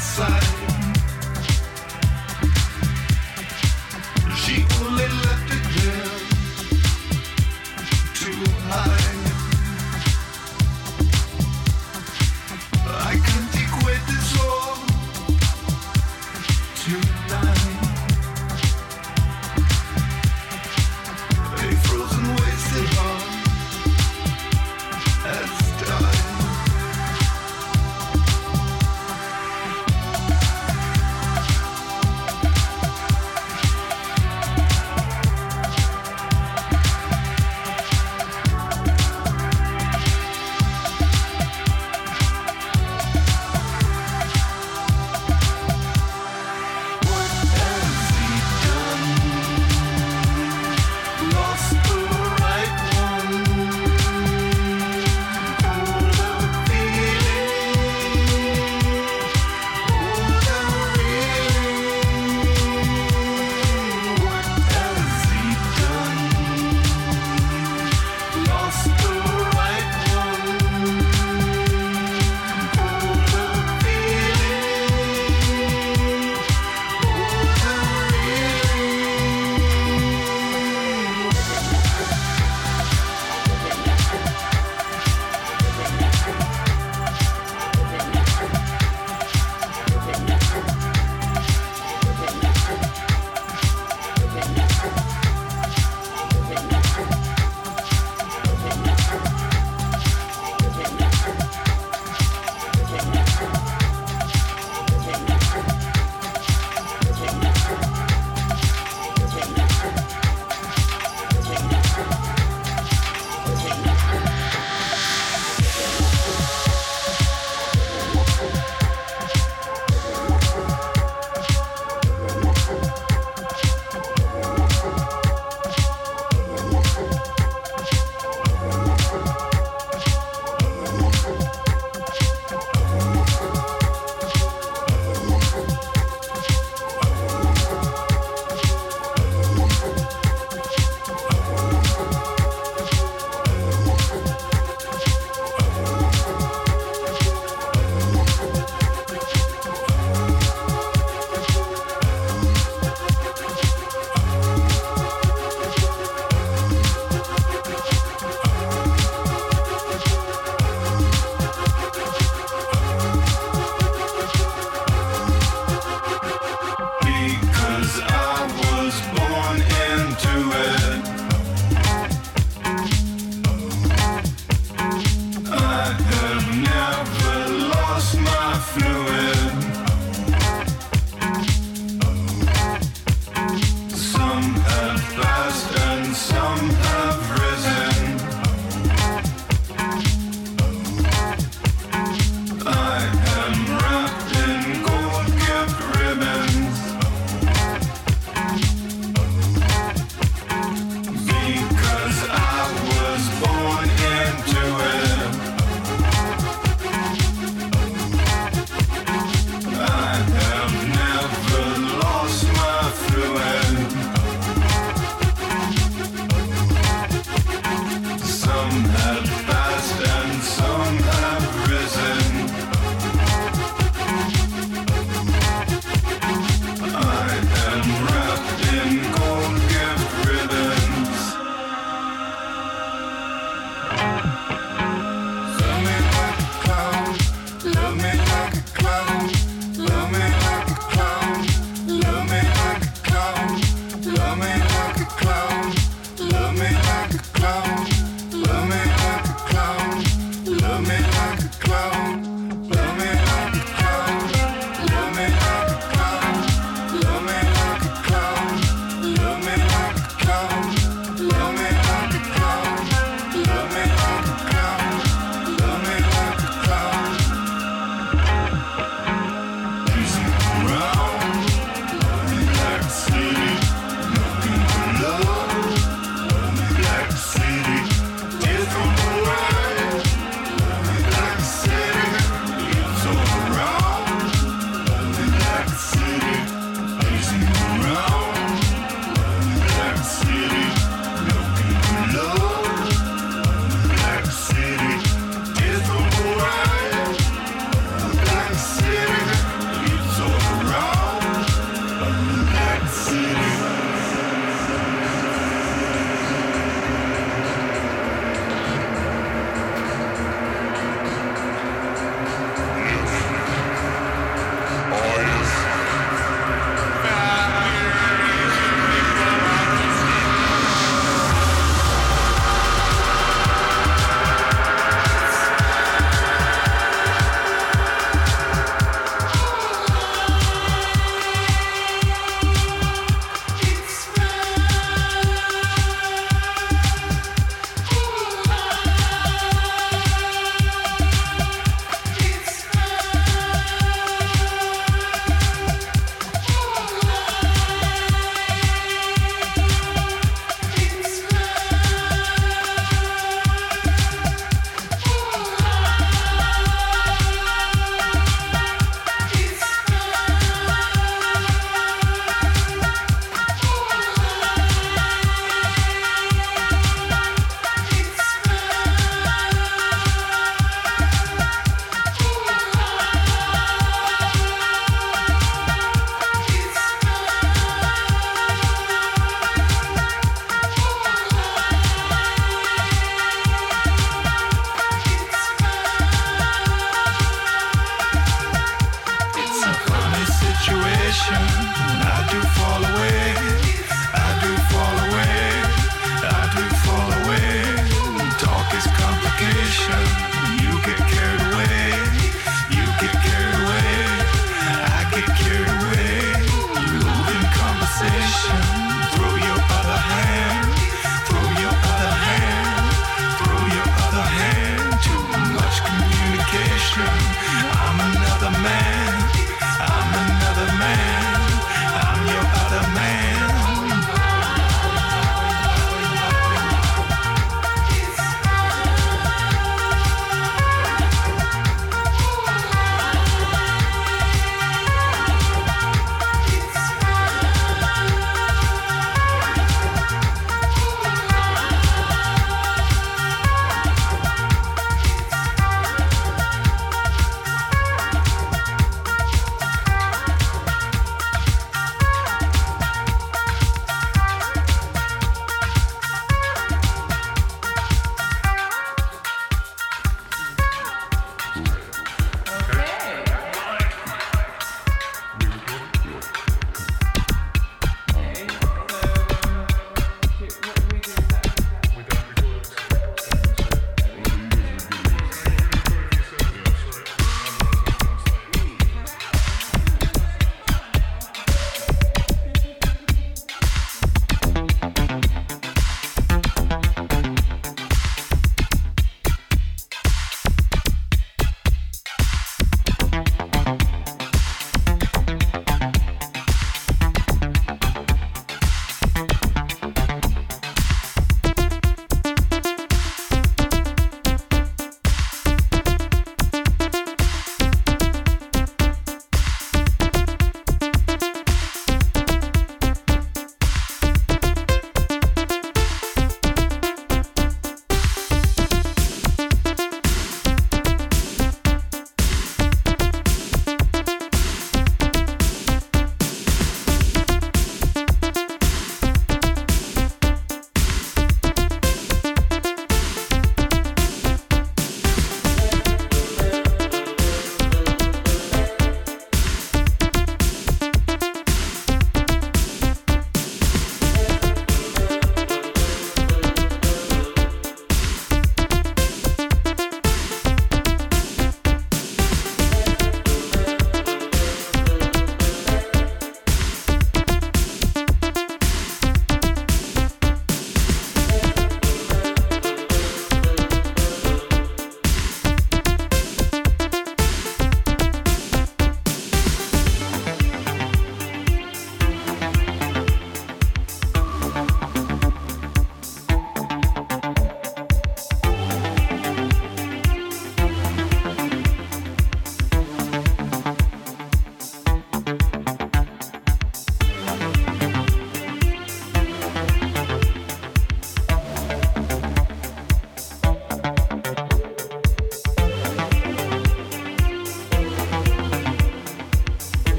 has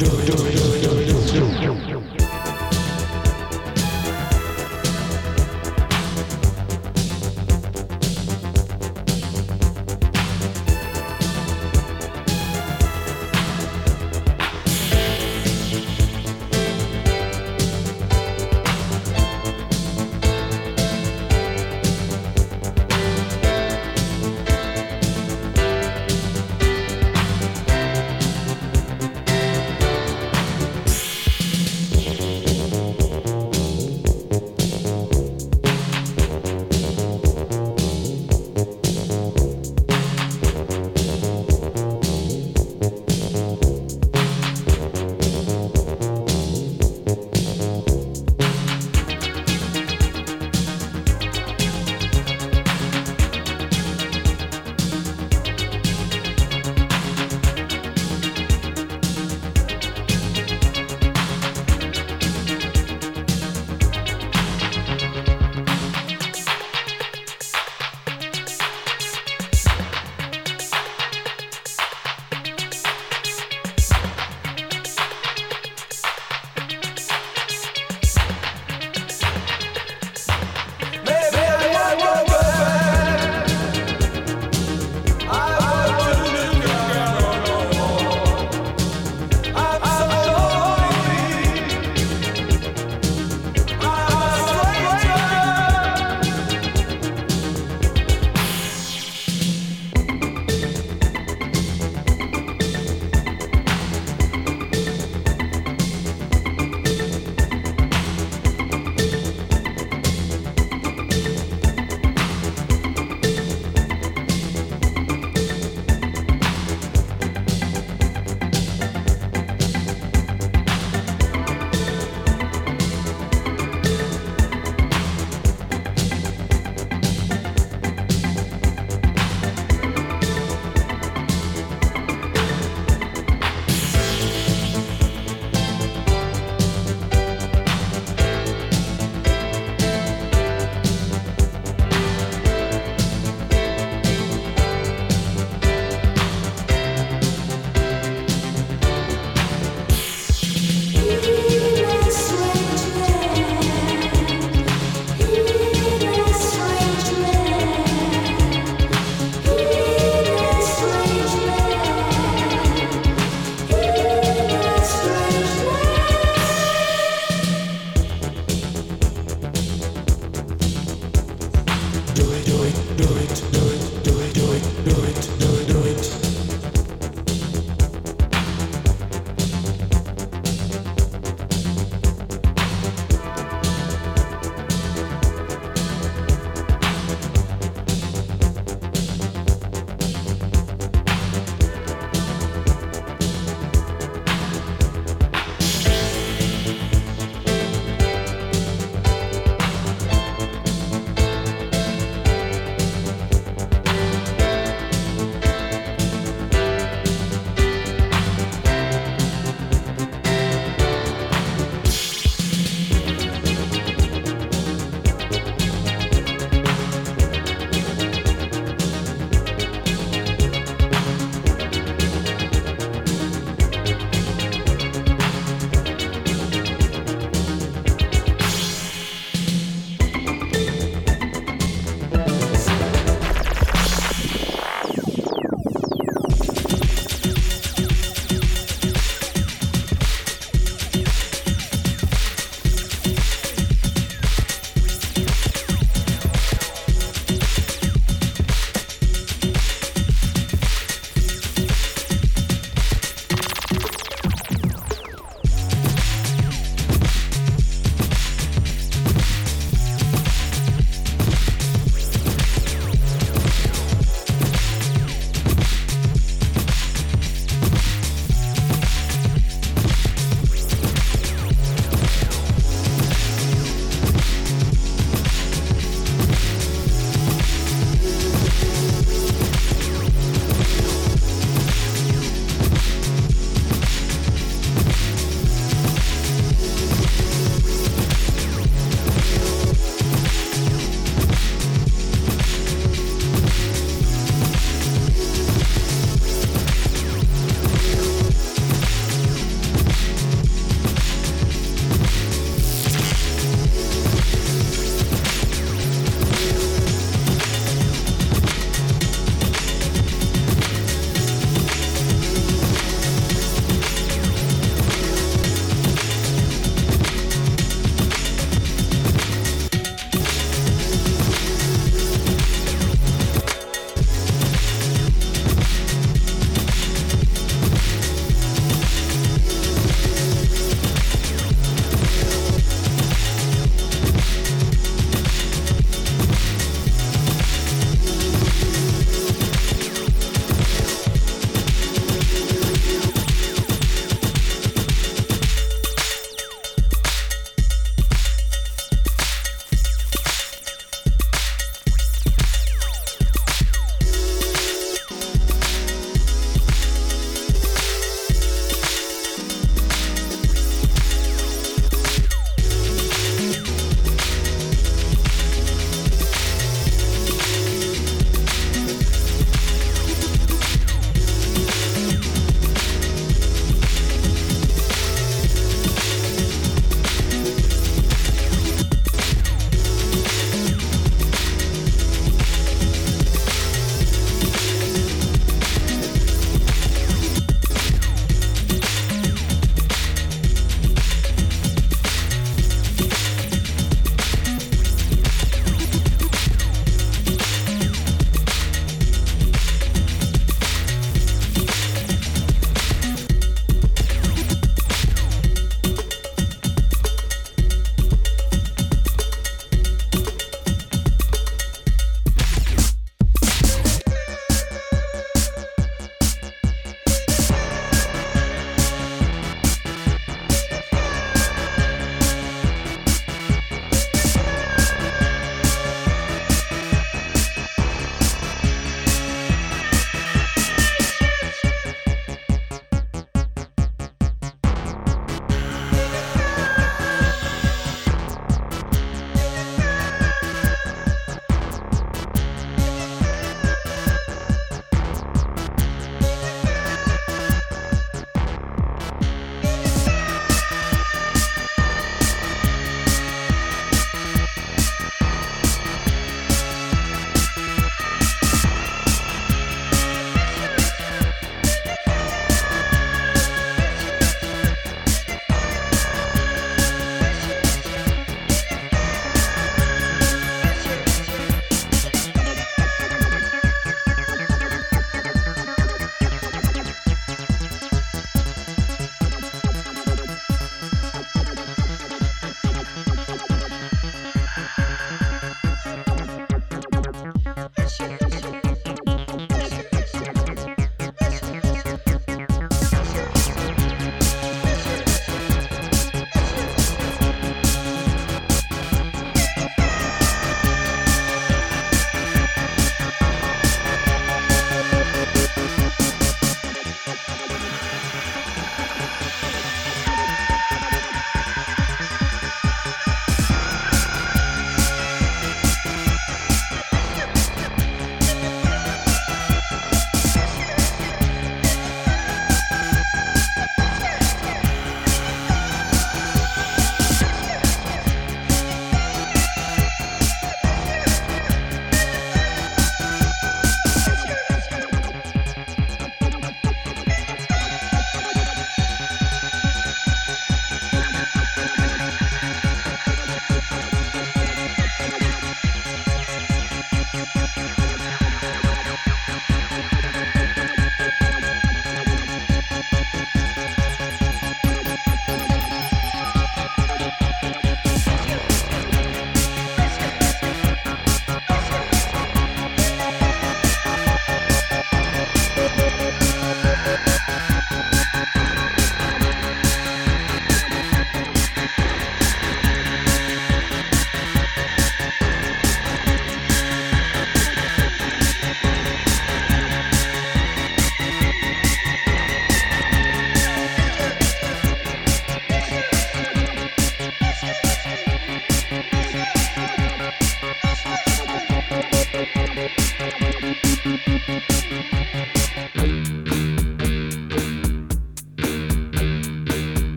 do do